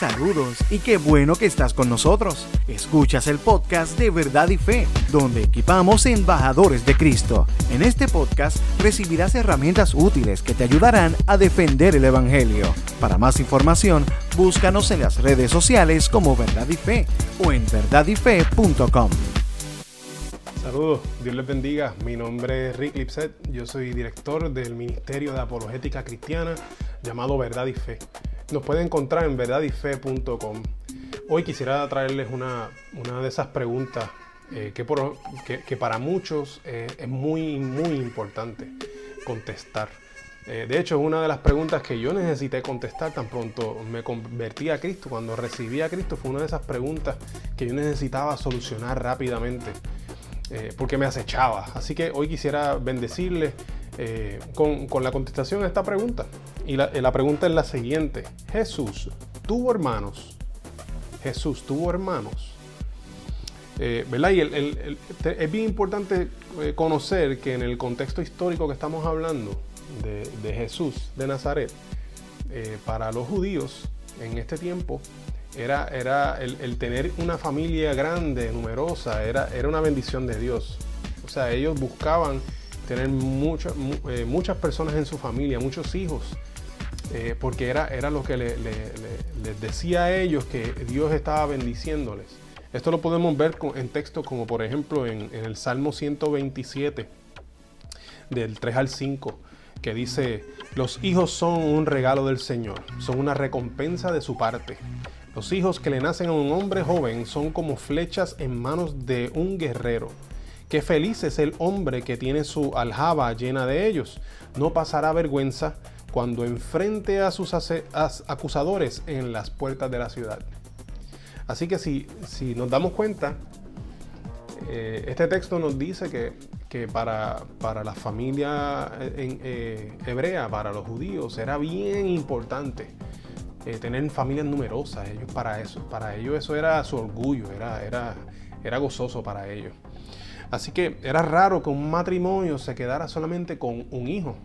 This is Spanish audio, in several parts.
Saludos y qué bueno que estás con nosotros. Escuchas el podcast de Verdad y Fe, donde equipamos embajadores de Cristo. En este podcast recibirás herramientas útiles que te ayudarán a defender el Evangelio. Para más información, búscanos en las redes sociales como Verdad y Fe o en verdadyfe.com. Saludos, Dios les bendiga. Mi nombre es Rick Lipset, yo soy director del Ministerio de Apologética Cristiana llamado Verdad y Fe. Nos puede encontrar en verdadyfe.com. Hoy quisiera traerles una, de esas preguntas eh, que, para muchos eh, es muy, muy importante contestar. Eh, de hecho, es una de las preguntas que yo necesité contestar tan pronto me convertí a Cristo. Cuando recibí a Cristo fue una de esas preguntas que yo necesitaba solucionar rápidamente. Porque me acechaba. Así que hoy quisiera bendecirle eh, con, la contestación a esta pregunta. Y la, la, pregunta es la siguiente. Jesús tuvo hermanos. Jesús tuvo hermanos. Eh, ¿verdad? Y es bien importante conocer que en el contexto histórico que estamos hablando de, de Jesús de Nazaret, para los judíos en este tiempo, era, era el, tener una familia grande, numerosa, era, era una bendición de Dios. O sea, ellos buscaban tener eh, muchas personas en su familia, muchos hijos, eh, porque era, era lo que les decía a ellos que Dios estaba bendiciéndoles. Esto lo podemos ver en textos como por ejemplo en, en el Salmo 127, del 3 al 5 que dice, los hijos son un regalo del Señor, son una recompensa de su parte. Los hijos que le nacen a un hombre joven son como flechas en manos de un guerrero. Qué feliz es el hombre que tiene su aljaba llena de ellos. No pasará vergüenza cuando enfrente a sus acusadores en las puertas de la ciudad. Así que si, si nos damos cuenta, eh, este texto nos dice que, para, para, la familia eh, eh, hebrea, para los judíos, era bien importante tener familias numerosas. Ellos para eso, para ellos eso era su orgullo, era, era, era gozoso para ellos. Así que era raro que un matrimonio se quedara solamente con un hijo.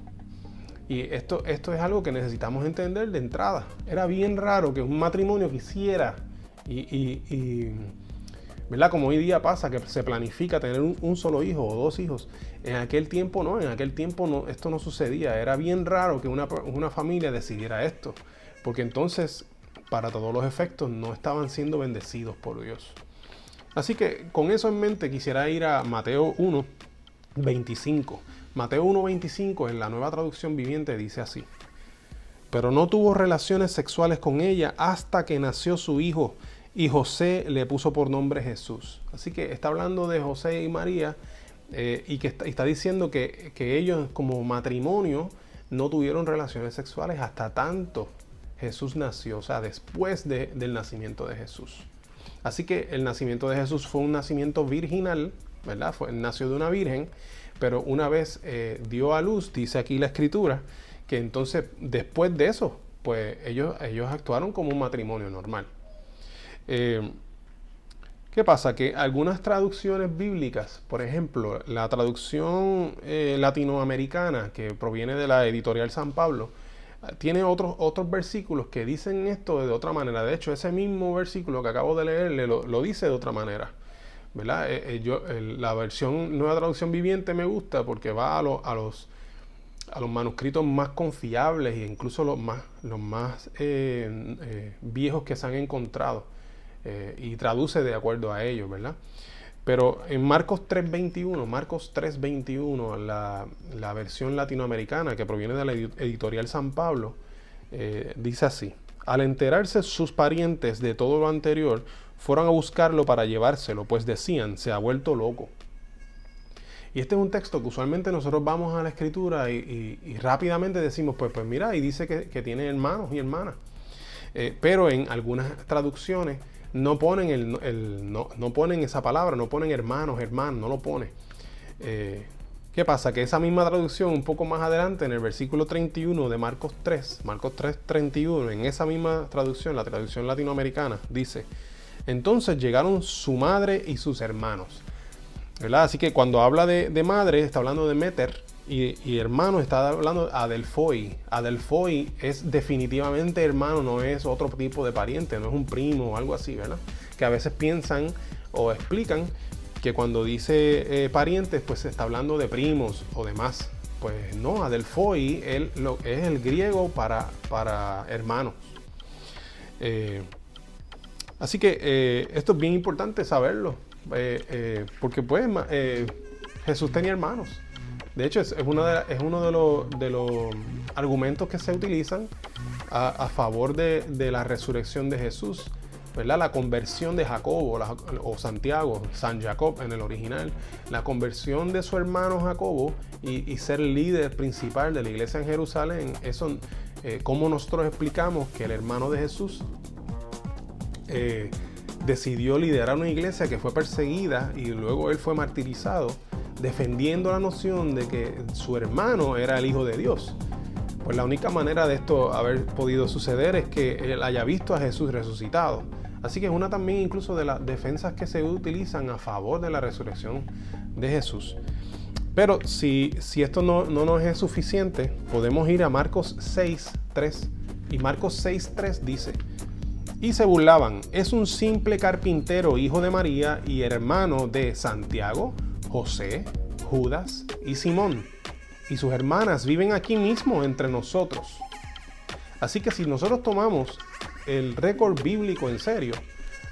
Y esto, esto es algo que necesitamos entender de entrada. Era bien raro que un matrimonio quisiera y, y, ¿verdad? Como hoy día pasa, que se planifica tener un, solo hijo o dos hijos. En aquel tiempo no, en aquel tiempo no, esto no sucedía. Era bien raro que una, una familia decidiera esto porque entonces para todos los efectos no estaban siendo bendecidos por Dios. Así que con eso en mente quisiera ir a Mateo 1, 25. Mateo 1, 25 en la nueva traducción viviente dice así. Pero no tuvo relaciones sexuales con ella hasta que nació su hijo y José le puso por nombre Jesús. Así que está hablando de José y María eh, y que está, diciendo que, que ellos como matrimonio no tuvieron relaciones sexuales hasta tanto Jesús nació, o sea, después del nacimiento de Jesús. Así que el nacimiento de Jesús fue un nacimiento virginal, ¿verdad? Fue, nació de una virgen, pero una vez eh, dio a luz, dice aquí la escritura, que entonces después de eso, pues ellos, ellos actuaron como un matrimonio normal. Eh, ¿Qué pasa? Que algunas traducciones bíblicas, por ejemplo, la traducción eh, latinoamericana que proviene de la editorial San Pablo, tiene otros, otros versículos que dicen esto de otra manera. De hecho, ese mismo versículo que acabo de leer lo, dice de otra manera. ¿verdad? Eh, eh, yo, la versión Nueva Traducción Viviente me gusta porque va a, los, a los manuscritos más confiables e incluso los más, los más eh, viejos que se han encontrado y traduce de acuerdo a ellos, ¿verdad? Pero en Marcos 3.21, Marcos 3.21, la, la versión latinoamericana que proviene de la editorial San Pablo, eh, dice así, al enterarse sus parientes de todo lo anterior, fueron a buscarlo para llevárselo, pues decían, se ha vuelto loco. Y este es un texto que usualmente nosotros vamos a la escritura y, rápidamente decimos, pues, pues mira, y dice que, tiene hermanos y hermanas. Eh, pero en algunas traducciones no ponen, el, no, ponen esa palabra, no ponen hermanos, hermanos, no lo pone. Eh, ¿Qué pasa? Que esa misma traducción, un poco más adelante, en el versículo 31 de Marcos 3, Marcos 3, 31, en esa misma traducción, la traducción latinoamericana, dice, entonces llegaron su madre y sus hermanos. ¿verdad? Así que cuando habla de, madre, está hablando de meter, Y, hermano está hablando adelfoi. Adelfoi es definitivamente hermano, no es otro tipo de pariente, no es un primo o algo así, ¿verdad? Que a veces piensan o explican que cuando dice eh, parientes, pues se está hablando de primos o demás. Pues no, adelfoi él, es el griego para, para hermanos. Eh, así que eh, esto es bien importante saberlo, porque pues Jesús tenía hermanos. De hecho, es, uno, de, es uno de, los, argumentos que se utilizan a, favor de, la resurrección de Jesús. ¿verdad? La conversión de Jacobo o Santiago, San Jacob en el original, la conversión de su hermano Jacobo y, ser líder principal de la iglesia en Jerusalén, eso, eh, como nosotros explicamos que el hermano de Jesús eh, decidió liderar una iglesia que fue perseguida y luego él fue martirizado defendiendo la noción de que su hermano era el Hijo de Dios. Pues la única manera de esto haber podido suceder es que él haya visto a Jesús resucitado. Así que es una también incluso de las defensas que se utilizan a favor de la resurrección de Jesús. Pero si, si esto no, no nos es suficiente, podemos ir a Marcos 6, 3. Y Marcos 6, 3 dice, y se burlaban, es un simple carpintero, hijo de María y hermano de Santiago, José, Judas y Simón. Y sus hermanas viven aquí mismo entre nosotros. Así que si nosotros tomamos el récord bíblico en serio,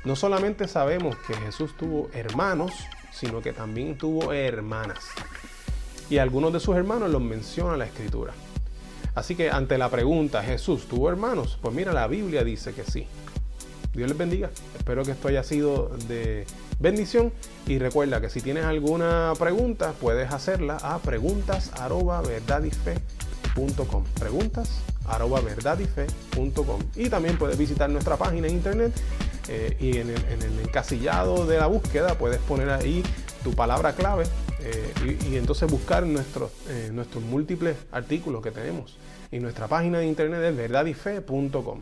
no solamente sabemos que Jesús tuvo hermanos, sino que también tuvo hermanas. Y algunos de sus hermanos los menciona la escritura. Así que ante la pregunta, ¿Jesús tuvo hermanos? Pues mira, la Biblia dice que sí. Dios les bendiga. Espero que esto haya sido de bendición. Y recuerda que si tienes alguna pregunta, puedes hacerla a preguntas Preguntas Y también puedes visitar nuestra página en internet eh, y en el, encasillado de la búsqueda puedes poner ahí tu palabra clave eh, y, entonces buscar nuestros, eh, nuestros múltiples artículos que tenemos. Y nuestra página de internet es verdadife.com.